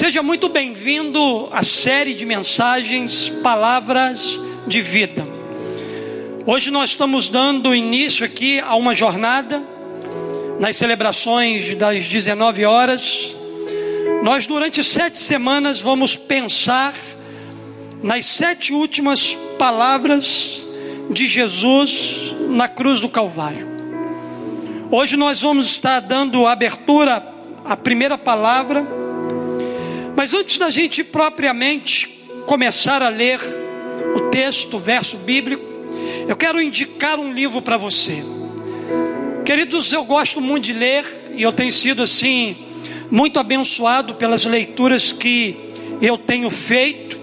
Seja muito bem-vindo à série de mensagens Palavras de Vida. Hoje nós estamos dando início aqui a uma jornada nas celebrações das 19 horas. Nós, durante sete semanas, vamos pensar nas sete últimas palavras de Jesus na cruz do Calvário. Hoje nós vamos estar dando abertura à primeira palavra mas antes da gente propriamente começar a ler o texto, o verso bíblico, eu quero indicar um livro para você. Queridos, eu gosto muito de ler e eu tenho sido assim muito abençoado pelas leituras que eu tenho feito.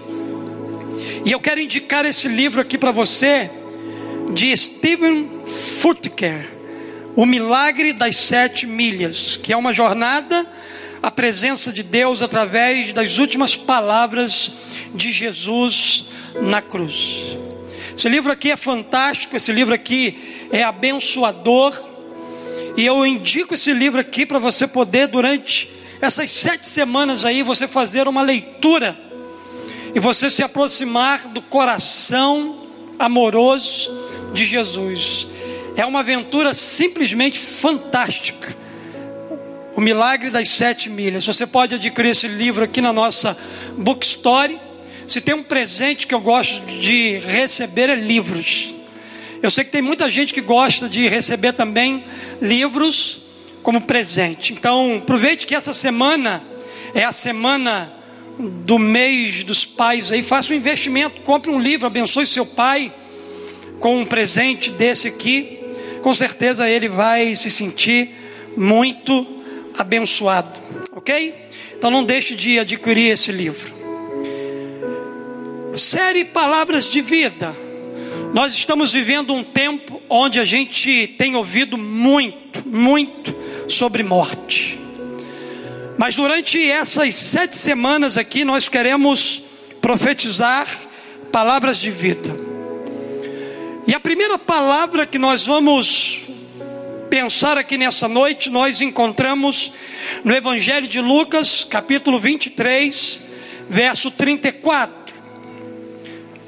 E eu quero indicar esse livro aqui para você de Stephen Furticker, O Milagre das Sete Milhas, que é uma jornada a presença de Deus através das últimas palavras de Jesus na cruz. Esse livro aqui é fantástico, esse livro aqui é abençoador, e eu indico esse livro aqui para você poder, durante essas sete semanas aí, você fazer uma leitura e você se aproximar do coração amoroso de Jesus. É uma aventura simplesmente fantástica o Milagre das Sete Milhas. Você pode adquirir esse livro aqui na nossa bookstore. Se tem um presente que eu gosto de receber é livros. Eu sei que tem muita gente que gosta de receber também livros como presente. Então, aproveite que essa semana é a semana do mês dos pais aí, faça um investimento, compre um livro, abençoe seu pai com um presente desse aqui. Com certeza ele vai se sentir muito abençoado, ok? Então não deixe de adquirir esse livro. Série Palavras de Vida. Nós estamos vivendo um tempo onde a gente tem ouvido muito, muito sobre morte. Mas durante essas sete semanas aqui, nós queremos profetizar palavras de vida. E a primeira palavra que nós vamos pensar aqui nessa noite, nós encontramos no Evangelho de Lucas, capítulo 23, verso 34,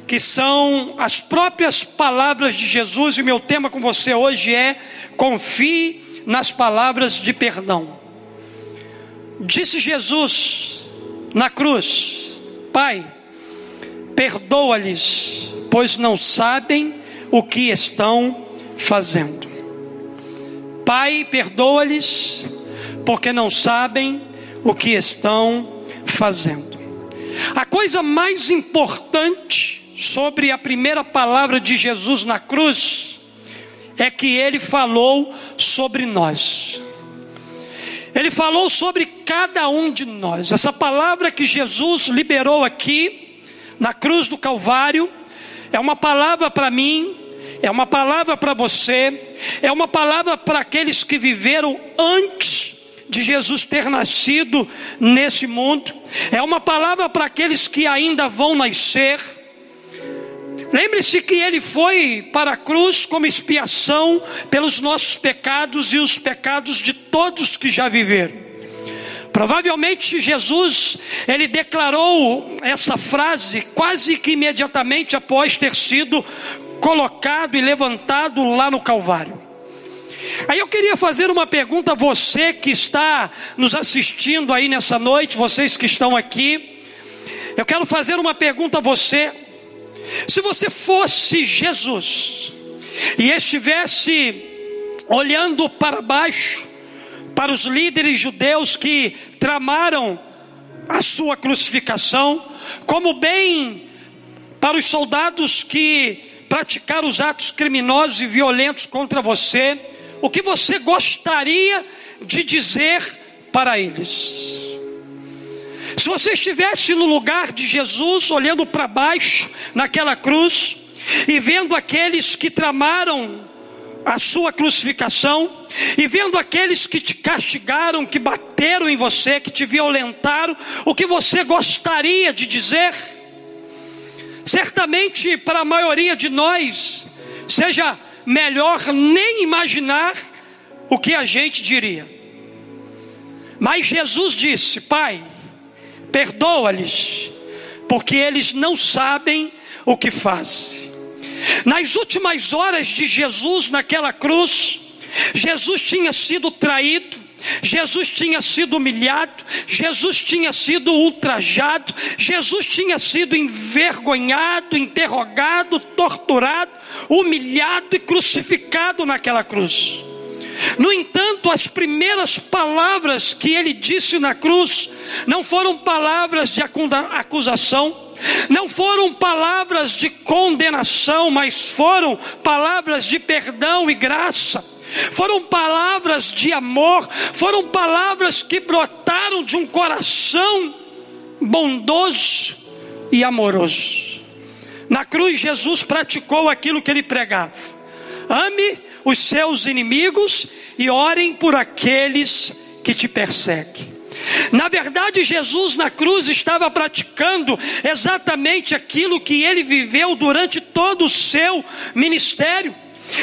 que são as próprias palavras de Jesus, e meu tema com você hoje é: confie nas palavras de perdão. Disse Jesus na cruz: Pai, perdoa-lhes, pois não sabem o que estão fazendo. Pai, perdoa-lhes, porque não sabem o que estão fazendo. A coisa mais importante sobre a primeira palavra de Jesus na cruz é que ele falou sobre nós. Ele falou sobre cada um de nós. Essa palavra que Jesus liberou aqui na cruz do Calvário é uma palavra para mim, é uma palavra para você, é uma palavra para aqueles que viveram antes de Jesus ter nascido nesse mundo, é uma palavra para aqueles que ainda vão nascer. Lembre-se que ele foi para a cruz como expiação pelos nossos pecados e os pecados de todos que já viveram. Provavelmente Jesus, ele declarou essa frase quase que imediatamente após ter sido colocado e levantado lá no Calvário. Aí eu queria fazer uma pergunta a você que está nos assistindo aí nessa noite, vocês que estão aqui. Eu quero fazer uma pergunta a você. Se você fosse Jesus e estivesse olhando para baixo, para os líderes judeus que tramaram a sua crucificação, como bem para os soldados que praticar os atos criminosos e violentos contra você, o que você gostaria de dizer para eles? Se você estivesse no lugar de Jesus, olhando para baixo naquela cruz e vendo aqueles que tramaram a sua crucificação, e vendo aqueles que te castigaram, que bateram em você, que te violentaram, o que você gostaria de dizer? Certamente para a maioria de nós, seja melhor nem imaginar o que a gente diria. Mas Jesus disse: Pai, perdoa-lhes, porque eles não sabem o que fazem. Nas últimas horas de Jesus naquela cruz, Jesus tinha sido traído, Jesus tinha sido humilhado, Jesus tinha sido ultrajado, Jesus tinha sido envergonhado, interrogado, torturado, humilhado e crucificado naquela cruz. No entanto, as primeiras palavras que ele disse na cruz não foram palavras de acusação, não foram palavras de condenação, mas foram palavras de perdão e graça. Foram palavras de amor, foram palavras que brotaram de um coração bondoso e amoroso. Na cruz, Jesus praticou aquilo que ele pregava: ame os seus inimigos e orem por aqueles que te perseguem. Na verdade, Jesus na cruz estava praticando exatamente aquilo que ele viveu durante todo o seu ministério.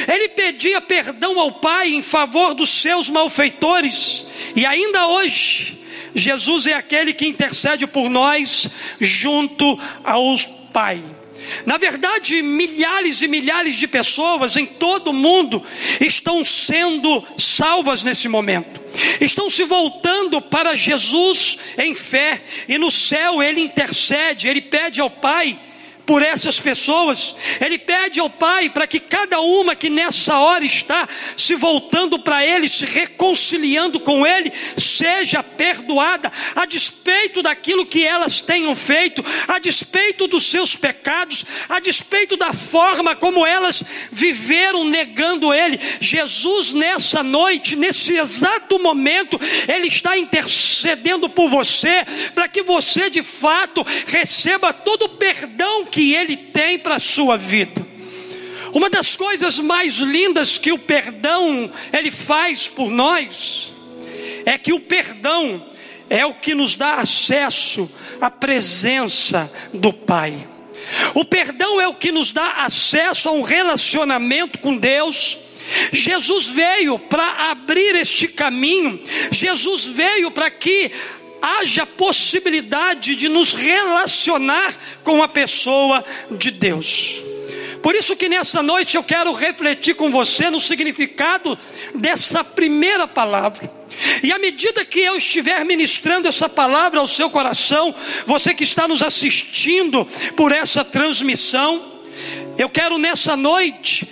Ele pedia perdão ao Pai em favor dos seus malfeitores, e ainda hoje, Jesus é aquele que intercede por nós junto ao Pai. Na verdade, milhares e milhares de pessoas em todo o mundo estão sendo salvas nesse momento. Estão se voltando para Jesus em fé, e no céu ele intercede, ele pede ao Pai por essas pessoas. Ele pede ao Pai para que cada uma que nessa hora está se voltando para Ele, se reconciliando com Ele, seja perdoada, a despeito daquilo que elas tenham feito, a despeito dos seus pecados, a despeito da forma como elas viveram negando Ele. Jesus, nessa noite, nesse exato momento, Ele está intercedendo por você, para que você de fato receba todo o perdão que que Ele tem para a sua vida. Uma das coisas mais lindas que o perdão ele faz por nós é que o perdão é o que nos dá acesso à presença do Pai. O perdão é o que nos dá acesso a um relacionamento com Deus. Jesus veio para abrir este caminho, Jesus veio para que haja possibilidade de nos relacionar com a pessoa de Deus. Por isso que nessa noite eu quero refletir com você no significado dessa primeira palavra. E à medida que eu estiver ministrando essa palavra ao seu coração, você que está nos assistindo por essa transmissão, eu quero nessa noite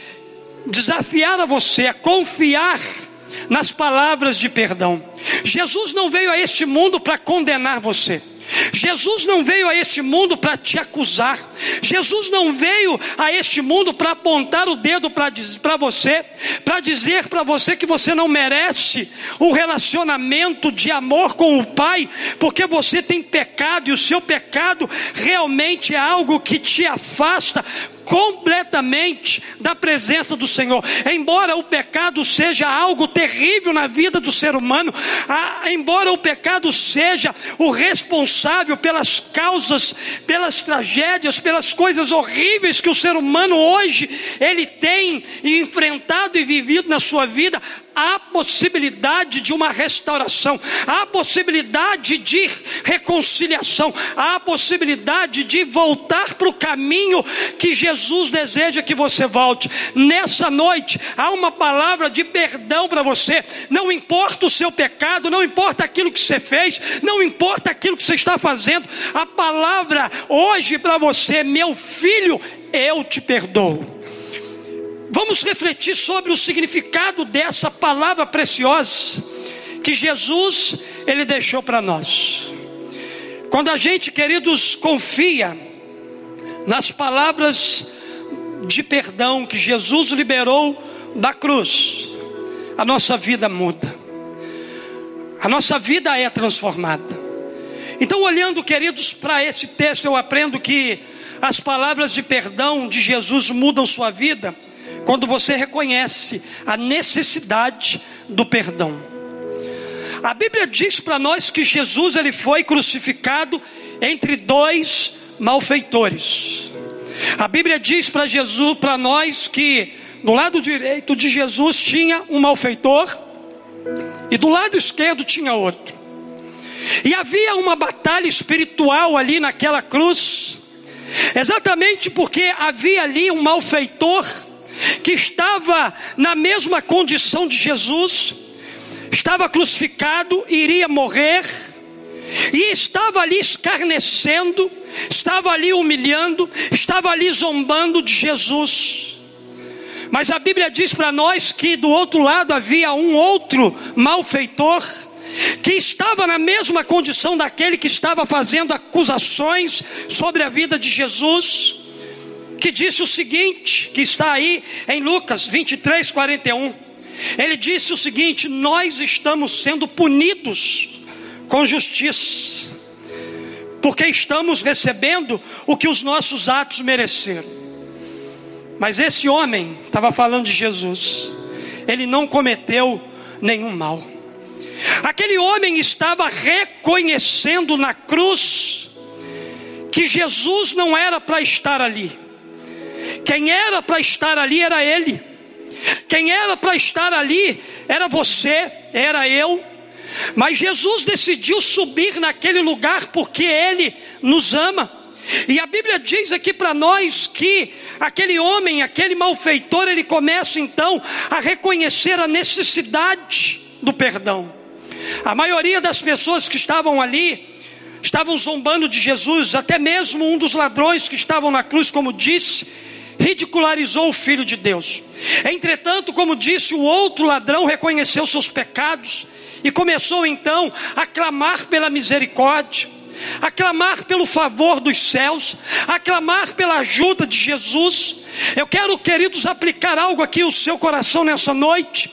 desafiar a você a confiar nas palavras de perdão. Jesus não veio a este mundo para condenar você. Jesus não veio a este mundo para te acusar. Jesus não veio a este mundo para apontar o dedo para você, para dizer para você que você não merece um relacionamento de amor com o Pai, porque você tem pecado e o seu pecado realmente é algo que te afasta completamente da presença do Senhor. Embora o pecado seja algo terrível na vida do ser humano, embora o pecado seja o responsável pelas causas, pelas tragédias, pelas coisas horríveis que o ser humano hoje ele tem enfrentado e vivido na sua vida, há possibilidade de uma restauração, há possibilidade de reconciliação, há possibilidade de voltar para o caminho que Jesus deseja que você volte. Nessa noite, há uma palavra de perdão para você. Não importa o seu pecado, não importa aquilo que você fez, não importa aquilo que você está fazendo, a palavra hoje para você, meu filho, eu te perdoo. Vamos refletir sobre o significado dessa palavra preciosa que Jesus ele deixou para nós. Quando a gente, queridos, confia nas palavras de perdão que Jesus liberou da cruz, a nossa vida muda. A nossa vida é transformada. Então, olhando, queridos, para esse texto, eu aprendo que as palavras de perdão de Jesus mudam sua vida quando você reconhece a necessidade do perdão. A Bíblia diz para nós que Jesus ele foi crucificado entre dois malfeitores. A Bíblia diz para Jesus, para nós que do lado direito de Jesus tinha um malfeitor e do lado esquerdo tinha outro. E havia uma batalha espiritual ali naquela cruz, exatamente porque havia ali um malfeitor que estava na mesma condição de Jesus, estava crucificado, iria morrer, e estava ali escarnecendo, estava ali humilhando, estava ali zombando de Jesus. Mas a Bíblia diz para nós que do outro lado havia um outro malfeitor que estava na mesma condição daquele que estava fazendo acusações sobre a vida de Jesus, que disse o seguinte, que está aí em Lucas 23, 41. Ele disse o seguinte: Nós estamos sendo punidos com justiça, porque estamos recebendo o que os nossos atos mereceram. Mas esse homem estava falando de Jesus, ele não cometeu nenhum mal. Aquele homem estava reconhecendo na cruz que Jesus não era para estar ali. Quem era para estar ali era ele. Quem era para estar ali era você, era eu. Mas Jesus decidiu subir naquele lugar porque ele nos ama. E a Bíblia diz aqui para nós que aquele homem, aquele malfeitor, ele começa então a reconhecer a necessidade do perdão. A maioria das pessoas que estavam ali estavam zombando de Jesus, até mesmo um dos ladrões que estavam na cruz, como disse, ridicularizou o Filho de Deus. Entretanto, como disse, o outro ladrão reconheceu seus pecados e começou então a clamar pela misericórdia, a clamar pelo favor dos céus, a clamar pela ajuda de Jesus. Eu quero, queridos, aplicar algo aqui no seu coração nessa noite.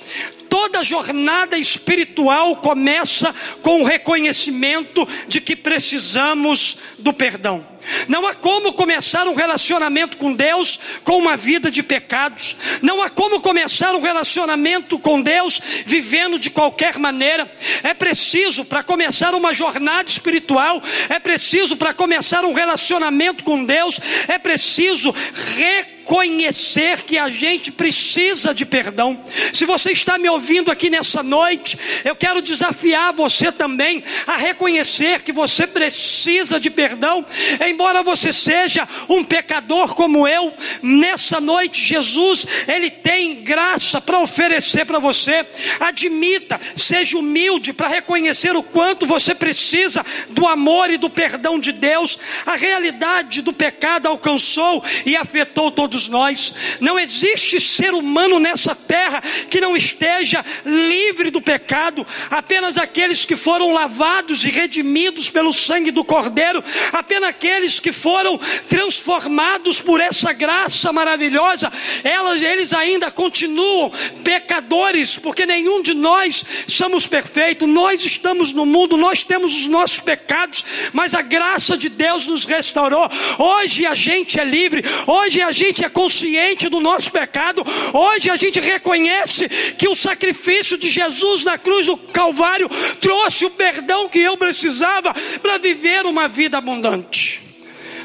Toda jornada espiritual começa com o reconhecimento de que precisamos do perdão. Não há como começar um relacionamento com Deus com uma vida de pecados. Não há como começar um relacionamento com Deus vivendo de qualquer maneira. É preciso, para começar uma jornada espiritual, é preciso, para começar um relacionamento com Deus, é preciso reconhecer que a gente precisa de perdão. Se você está me ouvindo aqui nessa noite, eu quero desafiar você também a reconhecer que você precisa de perdão embora você seja um pecador como eu, nessa noite Jesus, Ele tem graça para oferecer para você. Admita, seja humilde para reconhecer o quanto você precisa do amor e do perdão de Deus. A realidade do pecado alcançou e afetou todos nós. Não existe ser humano nessa terra que não esteja livre do pecado. Apenas aqueles que foram lavados e redimidos pelo sangue do Cordeiro, apenas aqueles aqueles que foram transformados por essa graça maravilhosa, elas, eles ainda continuam pecadores, porque nenhum de nós somos perfeitos, nós estamos no mundo, nós temos os nossos pecados, mas a graça de Deus nos restaurou. Hoje a gente é livre, hoje a gente é consciente do nosso pecado, hoje a gente reconhece que o sacrifício de Jesus na cruz do Calvário trouxe o perdão que eu precisava para viver uma vida abundante.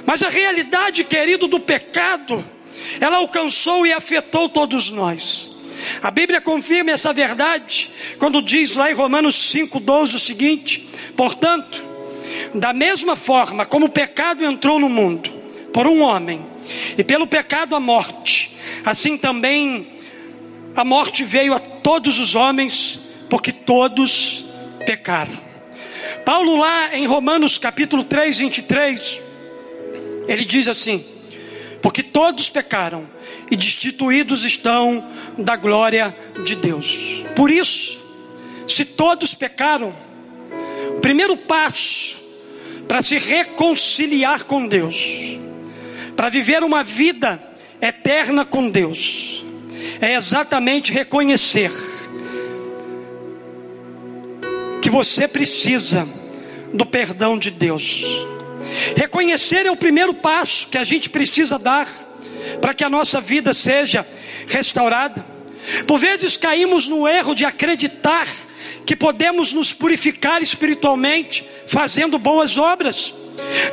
Mas a realidade, querido, do pecado, ela alcançou e afetou todos nós. A Bíblia confirma essa verdade quando diz lá em Romanos 5,12 o seguinte: portanto, da mesma forma como o pecado entrou no mundo por um homem, e pelo pecado a morte, assim também a morte veio a todos os homens, porque todos pecaram. Paulo, lá em Romanos capítulo 3, 23, ele diz assim: porque todos pecaram e destituídos estão da glória de Deus. Por isso, se todos pecaram, o primeiro passo para se reconciliar com Deus, para viver uma vida eterna com Deus, é exatamente reconhecer que você precisa do perdão de Deus. Reconhecer é o primeiro passo que a gente precisa dar para que a nossa vida seja restaurada. Por vezes caímos no erro de acreditar que podemos nos purificar espiritualmente fazendo boas obras.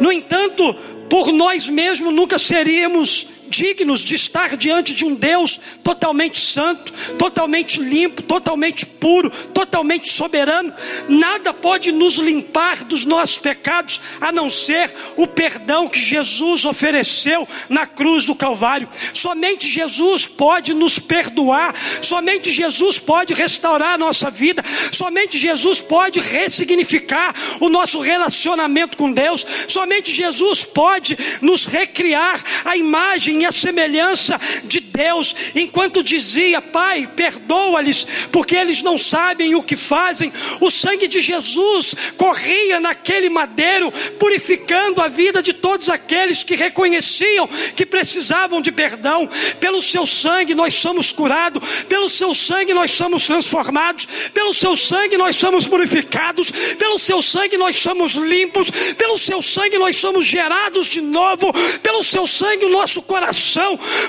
No entanto, por nós mesmos nunca seríamos dignos de estar diante de um Deus totalmente santo, totalmente limpo, totalmente puro, totalmente soberano. Nada pode nos limpar dos nossos pecados a não ser o perdão que Jesus ofereceu na cruz do Calvário. Somente Jesus pode nos perdoar, somente Jesus pode restaurar a nossa vida, somente Jesus pode ressignificar o nosso relacionamento com Deus, somente Jesus pode nos recriar a imagem a semelhança de Deus, enquanto dizia: Pai, perdoa-lhes, porque eles não sabem o que fazem. O sangue de Jesus corria naquele madeiro, purificando a vida de todos aqueles que reconheciam que precisavam de perdão. Pelo seu sangue nós somos curados, pelo seu sangue nós somos transformados, pelo seu sangue nós somos purificados, pelo seu sangue nós somos limpos, pelo seu sangue nós somos gerados de novo, pelo seu sangue o nosso coração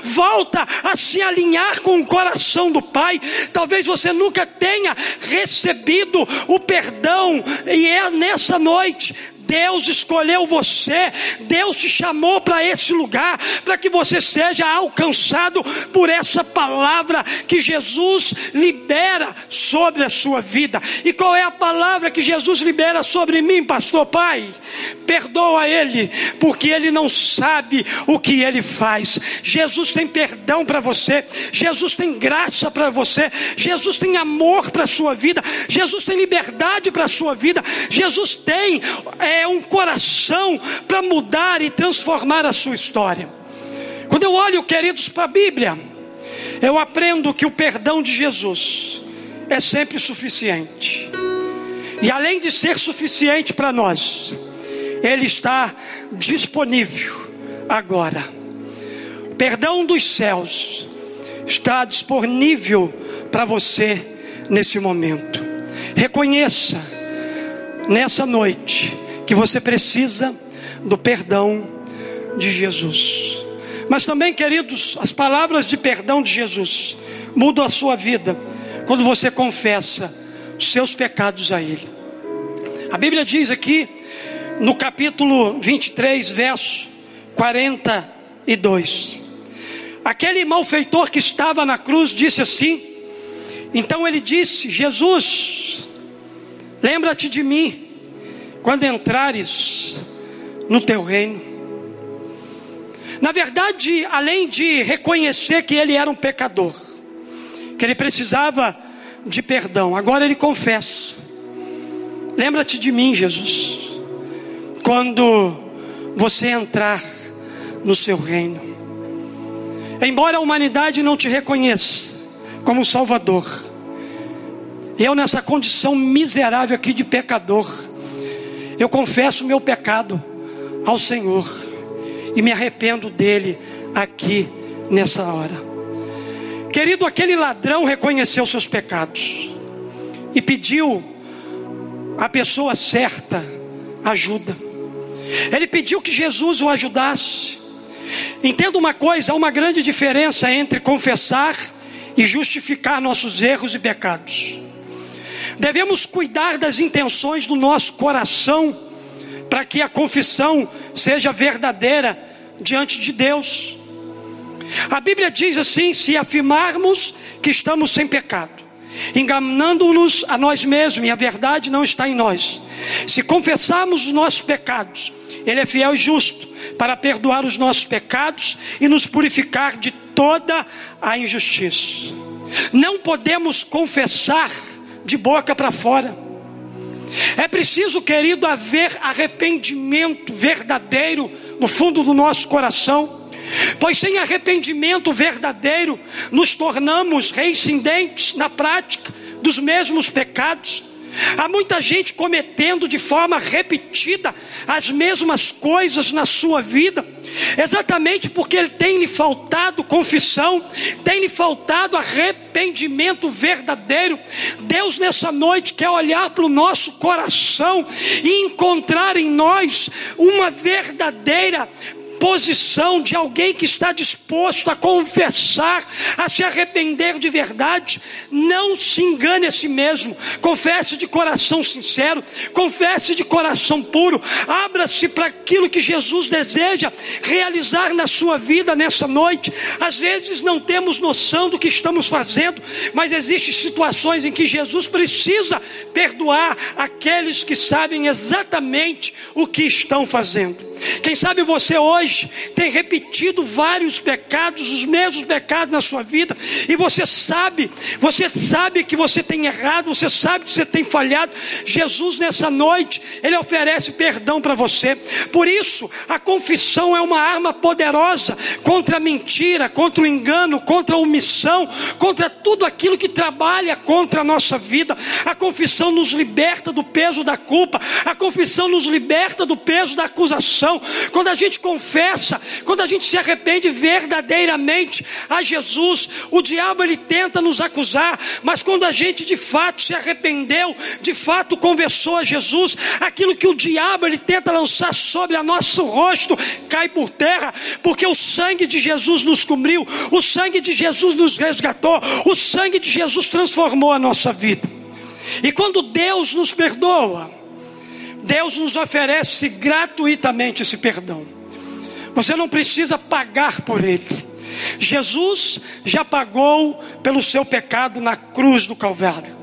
volta a se alinhar com o coração do Pai. Talvez você nunca tenha recebido o perdão, e é nessa noite Deus escolheu você, Deus te chamou para esse lugar, para que você seja alcançado por essa palavra que Jesus libera sobre a sua vida. E qual é a palavra que Jesus libera sobre mim, pastor Pai? Perdoa ele, porque ele não sabe o que ele faz. Jesus tem perdão para você, Jesus tem graça para você, Jesus tem amor para a sua vida, Jesus tem liberdade para a sua vida, Jesus tem. É, é um coração para mudar e transformar a sua história. Quando eu olho, queridos, para a Bíblia, eu aprendo que o perdão de Jesus é sempre suficiente. E além de ser suficiente para nós, ele está disponível agora. Perdão dos céus está disponível para você nesse momento. Reconheça nessa noite que você precisa do perdão de Jesus. Mas também, queridos, as palavras de perdão de Jesus mudam a sua vida quando você confessa os seus pecados a Ele. A Bíblia diz aqui, no capítulo 23, verso 42. Aquele malfeitor que estava na cruz disse assim: então ele disse: Jesus, lembra-te de mim quando entrares no teu reino. Na verdade, além de reconhecer que ele era um pecador, que ele precisava de perdão, agora ele confessa: Lembra-te de mim, Jesus, quando você entrar no seu reino. Embora a humanidade não te reconheça como Salvador, eu nessa condição miserável aqui de pecador, eu confesso o meu pecado ao Senhor e me arrependo dele aqui nessa hora. Querido, aquele ladrão reconheceu seus pecados e pediu à pessoa certa ajuda. Ele pediu que Jesus o ajudasse. Entenda uma coisa: há uma grande diferença entre confessar e justificar nossos erros e pecados. Devemos cuidar das intenções do nosso coração, para que a confissão seja verdadeira diante de Deus. A Bíblia diz assim: se afirmarmos que estamos sem pecado, enganando-nos a nós mesmos, e a verdade não está em nós. Se confessarmos os nossos pecados, Ele é fiel e justo para perdoar os nossos pecados e nos purificar de toda a injustiça. Não podemos confessar de boca para fora. É preciso, querido, haver arrependimento verdadeiro no fundo do nosso coração, pois sem arrependimento verdadeiro nos tornamos reincidentes na prática dos mesmos pecados. Há muita gente cometendo de forma repetida as mesmas coisas na sua vida exatamente porque ele tem lhe faltado confissão, tem lhe faltado arrependimento verdadeiro. Deus nessa noite quer olhar para o nosso coração e encontrar em nós uma verdadeira posição de alguém que está disposto a confessar, a se arrepender de verdade. Não se engane a si mesmo. Confesse de coração sincero, confesse de coração puro. Abra-se para aquilo que Jesus deseja realizar na sua vida nessa noite. Às vezes não temos noção do que estamos fazendo, mas existem situações em que Jesus precisa perdoar aqueles que sabem exatamente o que estão fazendo. Quem sabe você hoje tem repetido vários pecados, os mesmos pecados na sua vida, e você sabe, você sabe que você tem errado, você sabe que você tem falhado. Jesus, nessa noite, Ele oferece perdão para você. Por isso, a confissão é uma arma poderosa contra a mentira, contra o engano, contra a omissão, contra tudo aquilo que trabalha contra a nossa vida. A confissão nos liberta do peso da culpa, a confissão nos liberta do peso da acusação quando a gente confessa, quando a gente se arrepende verdadeiramente a Jesus, o diabo ele tenta nos acusar, mas quando a gente de fato se arrependeu, de fato conversou a Jesus, aquilo que o diabo ele tenta lançar sobre a nosso rosto cai por terra, porque o sangue de Jesus nos cobriu, o sangue de Jesus nos resgatou, o sangue de Jesus transformou a nossa vida. E quando Deus nos perdoa, Deus nos oferece gratuitamente esse perdão. Você não precisa pagar por ele. Jesus já pagou pelo seu pecado na cruz do Calvário.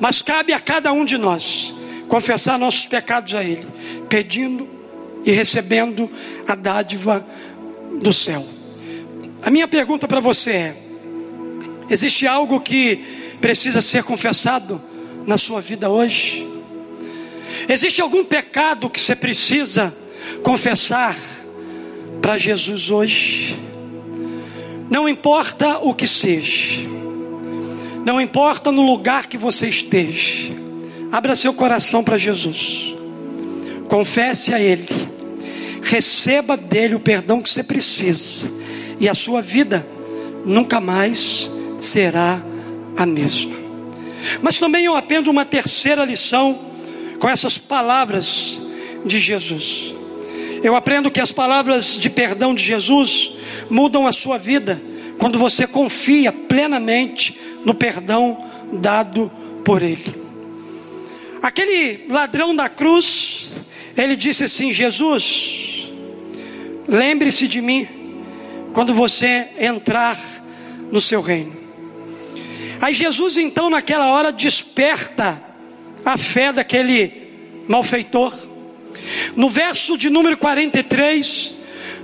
Mas cabe a cada um de nós confessar nossos pecados a Ele, pedindo e recebendo a dádiva do céu. A minha pergunta para você é: existe algo que precisa ser confessado na sua vida hoje? Existe algum pecado que você precisa confessar para Jesus hoje? Não importa o que seja, não importa no lugar que você esteja, abra seu coração para Jesus, confesse a Ele, receba dele o perdão que você precisa, e a sua vida nunca mais será a mesma. Mas também eu aprendo uma terceira lição com essas palavras de Jesus. Eu aprendo que as palavras de perdão de Jesus mudam a sua vida quando você confia plenamente no perdão dado por Ele. Aquele ladrão da cruz, ele disse assim: Jesus, lembre-se de mim quando você entrar no seu reino. Aí Jesus, então, naquela hora, desperta a fé daquele malfeitor. No verso de número 43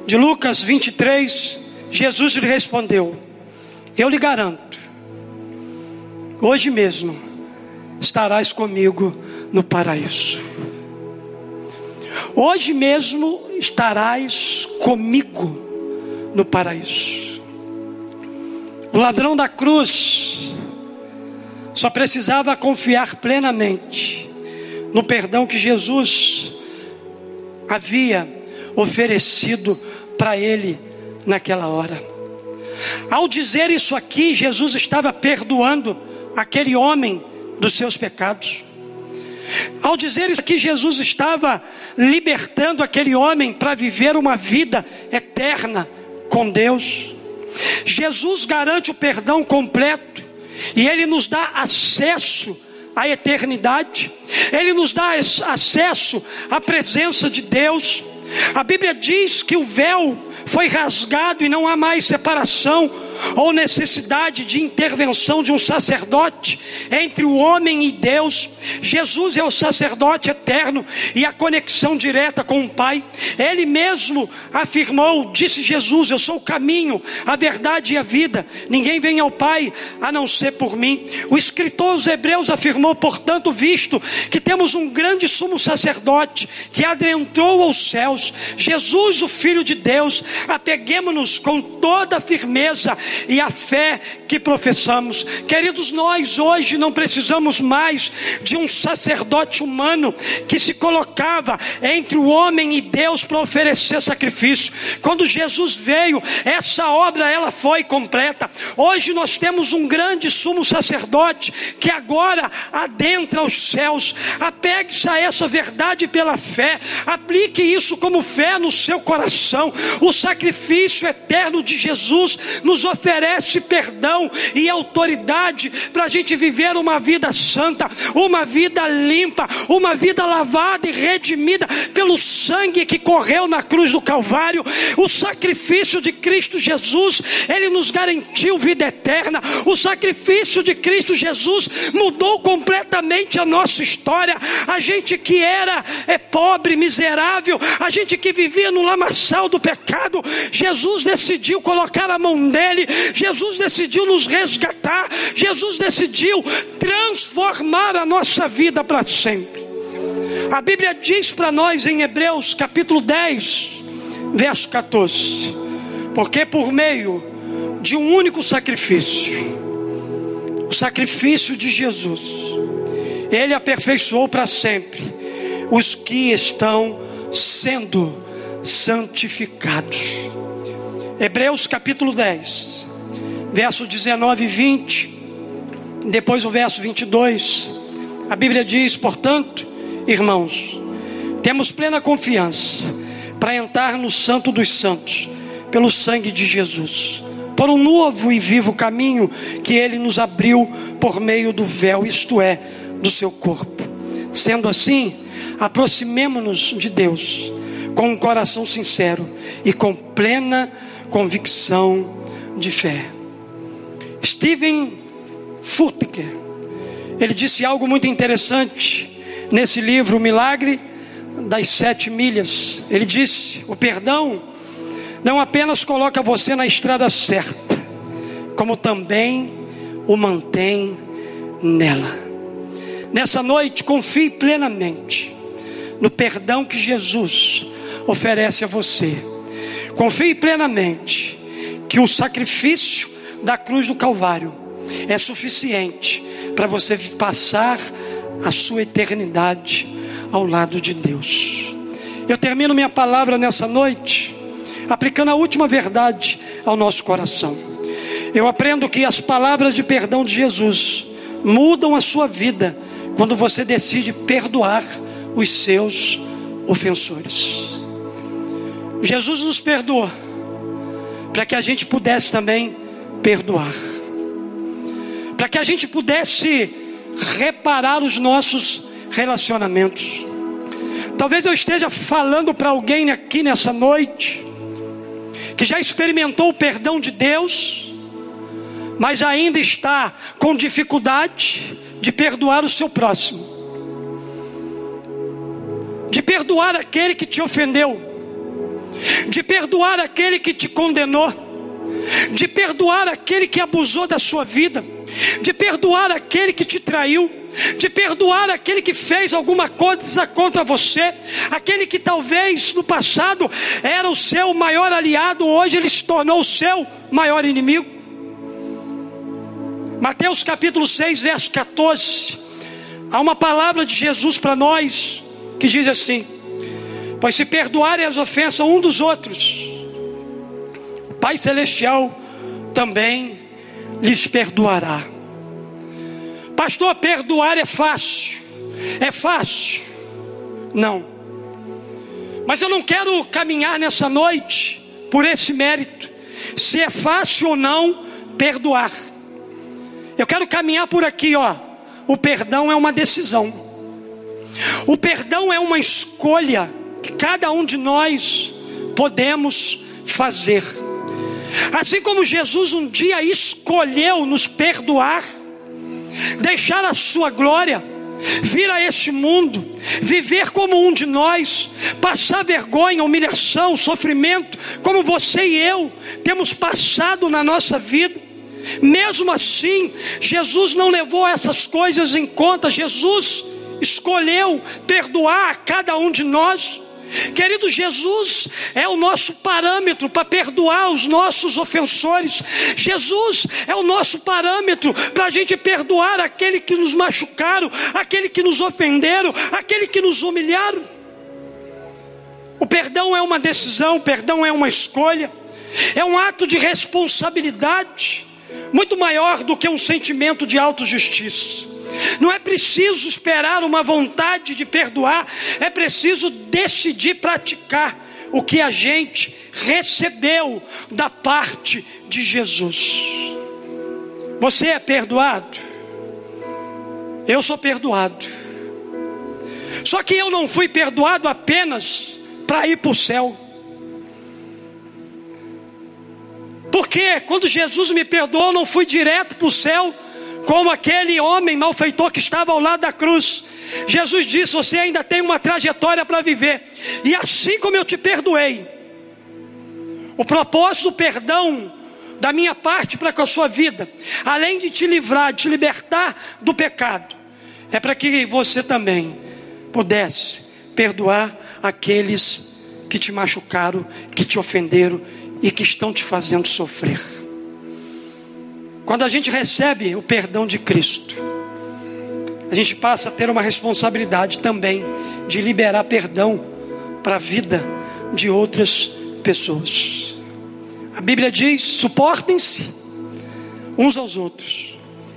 de Lucas 23, Jesus lhe respondeu: Eu lhe garanto, hoje mesmo estarás comigo no paraíso. Hoje mesmo estarás comigo no paraíso. O ladrão da cruz só precisava confiar plenamente no perdão que Jesus havia oferecido para ele naquela hora. Ao dizer isso aqui, Jesus estava perdoando aquele homem dos seus pecados. Ao dizer isso aqui, Jesus estava libertando aquele homem para viver uma vida eterna com Deus. Jesus garante o perdão completo e Ele nos dá acesso à eternidade, Ele nos dá acesso à presença de Deus. A Bíblia diz que o véu foi rasgado e não há mais separação ou necessidade de intervenção de um sacerdote entre o homem e Deus. Jesus é o sacerdote eterno e a conexão direta com o Pai. Ele mesmo afirmou, disse Jesus: Eu sou o caminho, a verdade e a vida. Ninguém vem ao Pai a não ser por mim. O escritor aos Hebreus afirmou, portanto, visto que temos um grande sumo sacerdote que adentrou aos céus, Jesus, o Filho de Deus, apeguemos-nos com toda a firmeza e a fé que professamos. Queridos, nós hoje não precisamos mais de um sacerdote humano que se colocava entre o homem e Deus para oferecer sacrifício. Quando Jesus veio, essa obra ela foi completa. Hoje nós temos um grande sumo sacerdote que agora adentra os céus. Apegue-se a essa verdade pela fé. Aplique isso como fé no seu coração. O sacrifício eterno de Jesus nos oferece perdão e autoridade para a gente viver uma vida santa, uma vida limpa, uma vida lavada e redimida pelo sangue que correu na cruz do Calvário. O sacrifício de Cristo Jesus, ele nos garantiu vida eterna. O sacrifício de Cristo Jesus mudou completamente a nossa história. A gente que era é pobre, miserável, a gente que vivia no lamaçal do pecado, Jesus decidiu colocar a mão dele, Jesus decidiu nos resgatar, Jesus decidiu transformar a nossa vida para sempre. A Bíblia diz para nós em Hebreus capítulo 10, verso 14: Porque por meio de um único sacrifício, o sacrifício de Jesus, Ele aperfeiçoou para sempre os que estão sendo santificados. Hebreus capítulo 10, verso 19 e 20, depois o verso 22. A Bíblia diz, portanto, irmãos, temos plena confiança para entrar no Santo dos Santos, pelo sangue de Jesus, por um novo e vivo caminho que Ele nos abriu por meio do véu, isto é, do seu corpo. Sendo assim, aproximemo-nos de Deus com um coração sincero e com plena convicção de fé. Steven Furtiger, ele disse algo muito interessante nesse livro, O Milagre das Sete Milhas. Ele disse: o perdão não apenas coloca você na estrada certa, como também o mantém nela. Nessa noite, confie plenamente no perdão que Jesus oferece a você. Confie plenamente que o sacrifício da cruz do Calvário é suficiente para você passar a sua eternidade ao lado de Deus. Eu termino minha palavra nessa noite aplicando a última verdade ao nosso coração. Eu aprendo que as palavras de perdão de Jesus mudam a sua vida quando você decide perdoar os seus ofensores. Jesus nos perdoou para que a gente pudesse também perdoar, para que a gente pudesse reparar os nossos relacionamentos. Talvez eu esteja falando para alguém aqui nessa noite que já experimentou o perdão de Deus, mas ainda está com dificuldade de perdoar o seu próximo, de perdoar aquele que te ofendeu, de perdoar aquele que te condenou, de perdoar aquele que abusou da sua vida, de perdoar aquele que te traiu. De perdoar aquele que fez alguma coisa contra você, aquele que talvez no passado era o seu maior aliado, hoje ele se tornou o seu maior inimigo. Mateus capítulo 6, verso 14. Há uma palavra de Jesus para nós que diz assim: Pois se perdoarem as ofensas um dos outros, o Pai Celestial também lhes perdoará. Pastor, perdoar é fácil. É fácil? Não. Mas eu não quero caminhar nessa noite por esse mérito, se é fácil ou não perdoar. Eu quero caminhar por aqui, ó. O perdão é uma decisão. O perdão é uma escolha que cada um de nós podemos fazer. Assim como Jesus um dia escolheu nos perdoar, deixar a sua glória, vir a este mundo, viver como um de nós, passar vergonha, humilhação, sofrimento, como você e eu temos passado na nossa vida. Mesmo assim, Jesus não levou essas coisas em conta, Jesus escolheu perdoar a cada um de nós. Querido, Jesus é o nosso parâmetro para perdoar os nossos ofensores. Jesus é o nosso parâmetro para a gente perdoar aquele que nos machucaram, aquele que nos ofenderam, aquele que nos humilharam. O perdão é uma decisão, o perdão é uma escolha, é um ato de responsabilidade, muito maior do que um sentimento de autojustiça. Não é preciso esperar uma vontade de perdoar, é preciso decidir praticar o que a gente recebeu da parte de Jesus. Você é perdoado? Eu sou perdoado. Só que eu não fui perdoado apenas para ir para o céu. Porque quando Jesus me perdoou, eu não fui direto para o céu como aquele homem malfeitor que estava ao lado da cruz. Jesus disse: Você ainda tem uma trajetória para viver, e assim como eu te perdoei, o propósito do perdão da minha parte para com a sua vida, além de te livrar, de te libertar do pecado, é para que você também pudesse perdoar aqueles que te machucaram, que te ofenderam e que estão te fazendo sofrer. Quando a gente recebe o perdão de Cristo, a gente passa a ter uma responsabilidade também de liberar perdão para a vida de outras pessoas. A Bíblia diz: suportem-se uns aos outros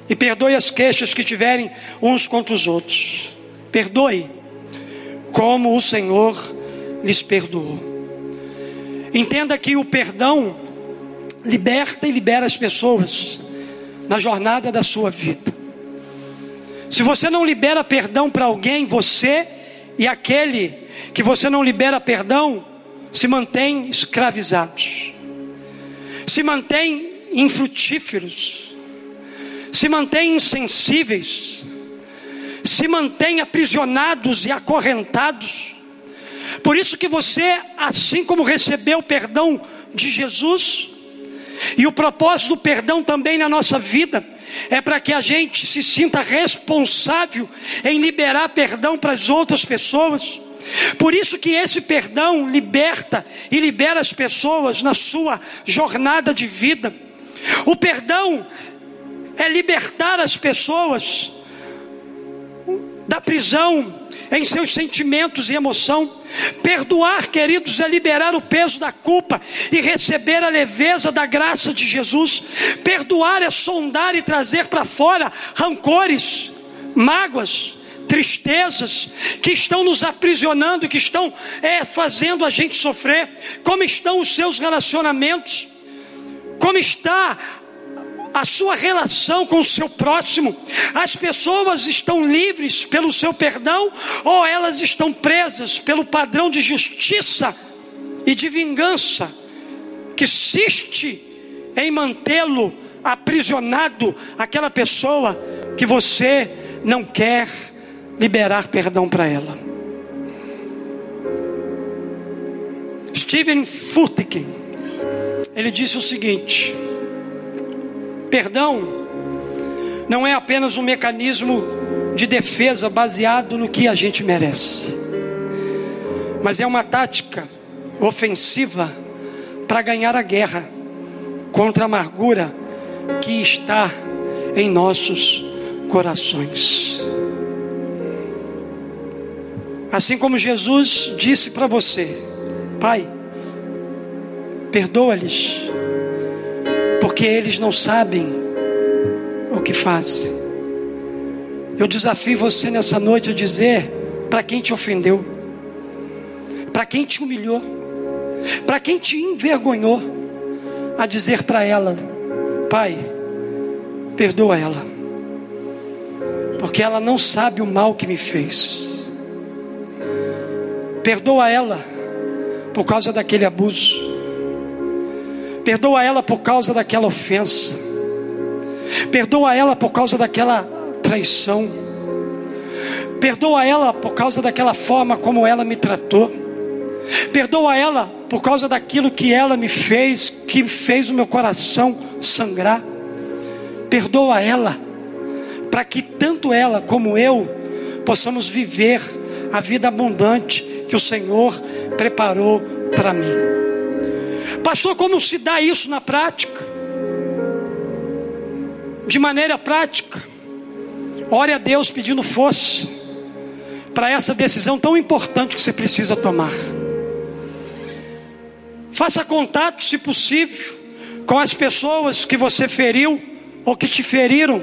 e perdoe as queixas que tiverem uns contra os outros. Perdoe como o Senhor lhes perdoou. Entenda que o perdão liberta e libera as pessoas na jornada da sua vida. Se você não libera perdão para alguém, você e aquele que você não libera perdão se mantém escravizados, se mantém infrutíferos, se mantém insensíveis, se mantém aprisionados e acorrentados. Por isso que você, assim como recebeu o perdão de Jesus, e o propósito do perdão também na nossa vida é para que a gente se sinta responsável em liberar perdão para as outras pessoas. Por isso que esse perdão liberta e libera as pessoas na sua jornada de vida. O perdão é libertar as pessoas da prisão em seus sentimentos e emoção. Perdoar, queridos, é liberar o peso da culpa e receber a leveza da graça de Jesus. Perdoar é sondar e trazer para fora rancores, mágoas, tristezas que estão nos aprisionando, que estão é, fazendo a gente sofrer. Como estão os seus relacionamentos? Como está a sua relação com o seu próximo. As pessoas estão livres pelo seu perdão ou elas estão presas pelo padrão de justiça e de vingança que insiste em mantê-lo aprisionado, aquela pessoa que você não quer liberar perdão para ela. Steven Furtick, ele disse o seguinte: Perdão não é apenas um mecanismo de defesa baseado no que a gente merece, mas é uma tática ofensiva para ganhar a guerra contra a amargura que está em nossos corações. Assim como Jesus disse para você, Pai, perdoa-lhes porque eles não sabem o que fazem. Eu desafio você nessa noite a dizer para quem te ofendeu, para quem te humilhou, para quem te envergonhou, a dizer para ela: Pai, perdoa ela, porque ela não sabe o mal que me fez. Perdoa ela por causa daquele abuso. Perdoa ela por causa daquela ofensa. Perdoa ela por causa daquela traição. Perdoa ela por causa daquela forma como ela me tratou. Perdoa ela por causa daquilo que ela me fez, que fez o meu coração sangrar. Perdoa ela, para que tanto ela como eu possamos viver a vida abundante que o Senhor preparou para mim. Pastor, como se dá isso na prática? De maneira prática, ore a Deus pedindo força para essa decisão tão importante que você precisa tomar. Faça contato, se possível, com as pessoas que você feriu ou que te feriram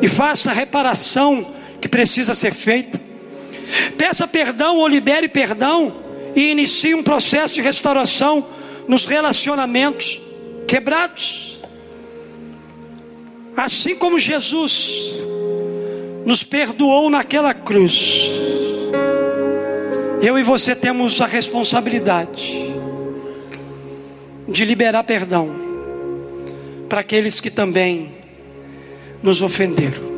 e faça a reparação que precisa ser feita. Peça perdão ou libere perdão e inicie um processo de restauração nos relacionamentos quebrados. Assim como Jesus nos perdoou naquela cruz, eu e você temos a responsabilidade de liberar perdão para aqueles que também nos ofenderam.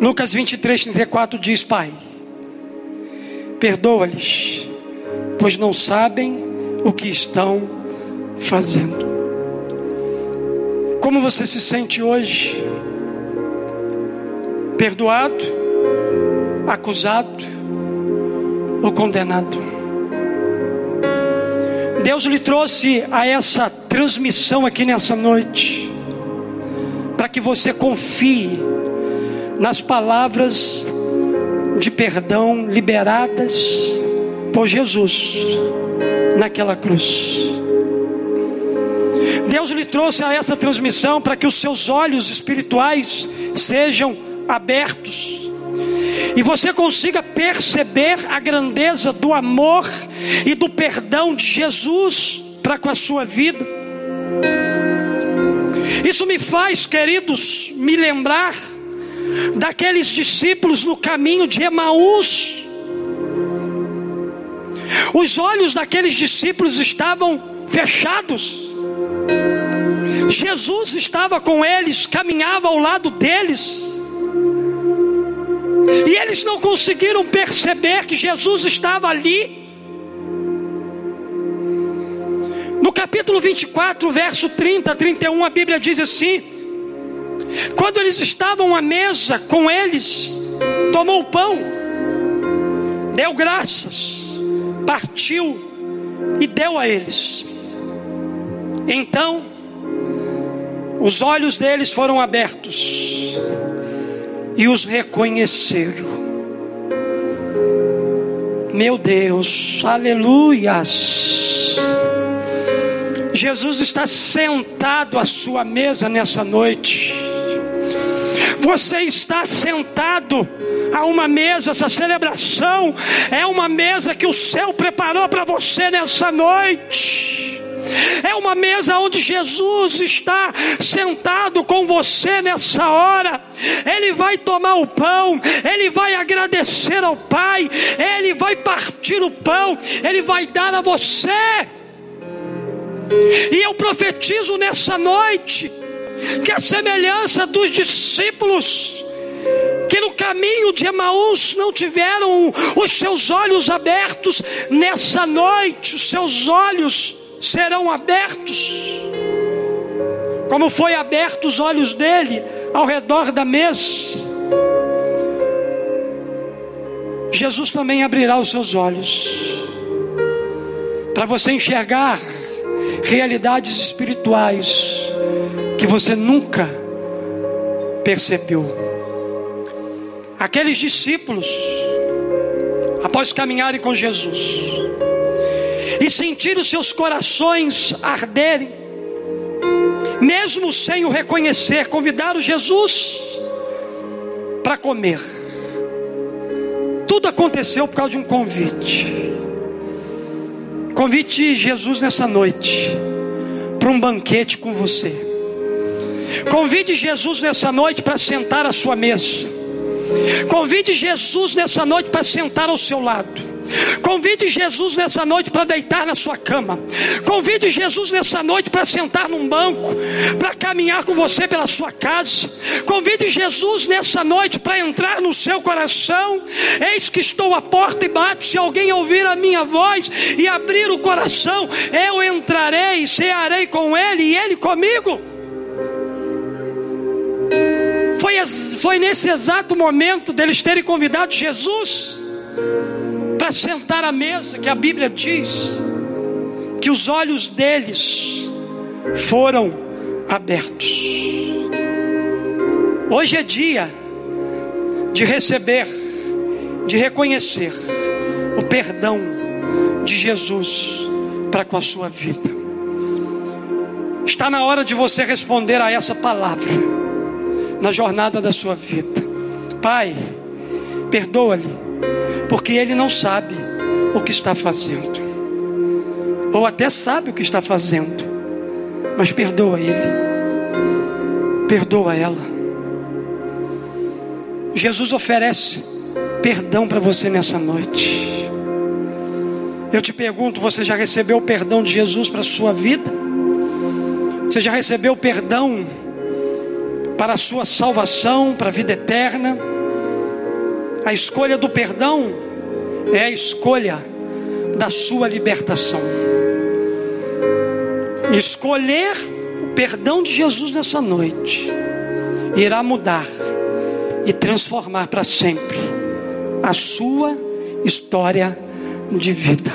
Lucas 23, 34 diz: Pai, perdoa-lhes, pois não sabem o que estão fazendo. Como você se sente hoje? Perdoado, acusado ou condenado? Deus lhe trouxe a essa transmissão aqui nessa noite, para que você confie nas palavras de perdão liberadas por Jesus naquela cruz. Deus lhe trouxe a essa transmissão para que os seus olhos espirituais sejam abertos e você consiga perceber a grandeza do amor e do perdão de Jesus para com a sua vida. Isso me faz, queridos, me lembrar daqueles discípulos no caminho de Emaús. Os olhos daqueles discípulos estavam fechados. Jesus estava com eles, caminhava ao lado deles. E eles não conseguiram perceber que Jesus estava ali. No capítulo 24, verso 30 a 31, a Bíblia diz assim: quando eles estavam à mesa com eles, tomou o pão, deu graças, partiu e deu a eles. Então, os olhos deles foram abertos e os reconheceram. Meu Deus, aleluias. Jesus está sentado à sua mesa nessa noite. Você está sentado a uma mesa, essa celebração é uma mesa que o céu preparou para você nessa noite. É uma mesa onde Jesus está sentado com você nessa hora. Ele vai tomar o pão, ele vai agradecer ao Pai, ele vai partir o pão, ele vai dar a você. E eu profetizo nessa noite que a semelhança dos discípulos que no caminho de Emaús não tiveram os seus olhos abertos, nessa noite os seus olhos serão abertos, como foi abertos os olhos dele ao redor da mesa. Jesus também abrirá os seus olhos para você enxergar realidades espirituais que você nunca percebeu. Aqueles discípulos, após caminharem com Jesus e sentir os seus corações arderem, mesmo sem o reconhecer, convidaram Jesus para comer. Tudo aconteceu por causa de um convite. Convite Jesus nessa noite para um banquete com você. Convide Jesus nessa noite para sentar à sua mesa. Convide Jesus nessa noite para sentar ao seu lado. Convide Jesus nessa noite para deitar na sua cama. Convide Jesus nessa noite para sentar num banco, para caminhar com você pela sua casa. Convide Jesus nessa noite para entrar no seu coração. Eis que estou à porta e bato. Se alguém ouvir a minha voz e abrir o coração, eu entrarei, cearei com ele e ele comigo. Foi, nesse exato momento deles terem convidado Jesus para sentar à mesa, que a Bíblia diz que os olhos deles foram abertos. Hoje é dia de receber, de reconhecer o perdão de Jesus para com a sua vida. Está na hora de você responder a essa palavra na jornada da sua vida. Pai, perdoa-lhe, porque ele não sabe o que está fazendo, ou até sabe o que está fazendo, mas perdoa ele, perdoa ela. Jesus oferece perdão para você nessa noite. Eu te pergunto: você já recebeu o perdão de Jesus para a sua vida? Você já recebeu o perdão para a sua salvação, para a vida eterna? A escolha do perdão é a escolha da sua libertação. Escolher o perdão de Jesus nessa noite irá mudar e transformar para sempre a sua história de vida.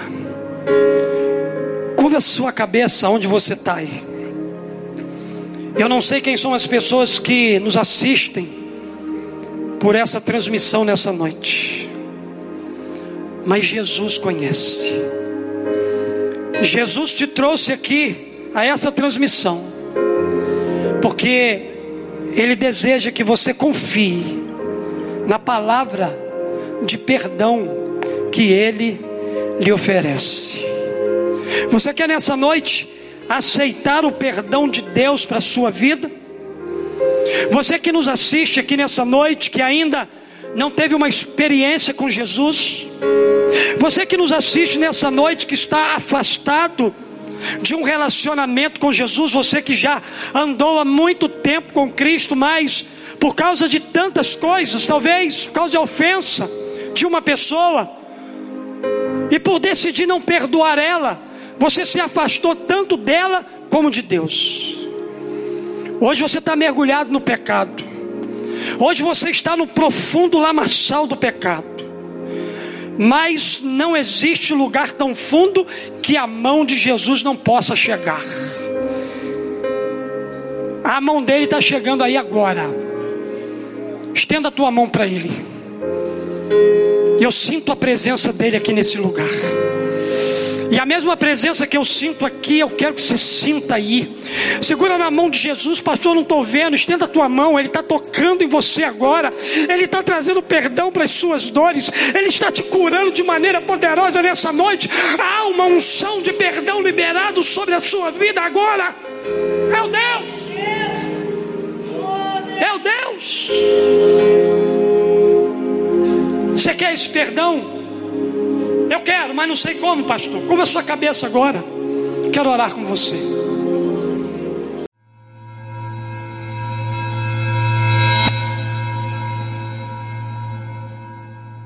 Curva a sua cabeça onde você está aí. Eu não sei quem são as pessoas que nos assistem por essa transmissão nessa noite, mas Jesus conhece. Jesus te trouxe aqui a essa transmissão, porque Ele deseja que você confie na palavra de perdão que Ele lhe oferece. Você quer nessa noite aceitar o perdão de Deus para a sua vida? Você que nos assiste aqui nessa noite, que ainda não teve uma experiência com Jesus, você que nos assiste nessa noite, que está afastado de um relacionamento com Jesus, você que já andou há muito tempo com Cristo, mas por causa de tantas coisas, talvez por causa de ofensa de uma pessoa, e por decidir não perdoar ela, você se afastou tanto dela como de Deus. Hoje você está mergulhado no pecado. Hoje você está no profundo lamaçal do pecado. Mas não existe lugar tão fundo que a mão de Jesus não possa chegar. A mão dele está chegando aí agora. Estenda a tua mão para ele. Eu sinto a presença dele aqui nesse lugar. E a mesma presença que eu sinto aqui, eu quero que você sinta aí. Segura na mão de Jesus, pastor, não estou vendo. Estenda a tua mão, Ele está tocando em você agora. Ele está trazendo perdão para as suas dores. Ele está te curando de maneira poderosa nessa noite. Há uma unção de perdão liberado sobre a sua vida agora. É o Deus. É o Deus. Você quer esse perdão? Eu quero, mas não sei como, pastor. Como a sua cabeça agora? Quero orar com você.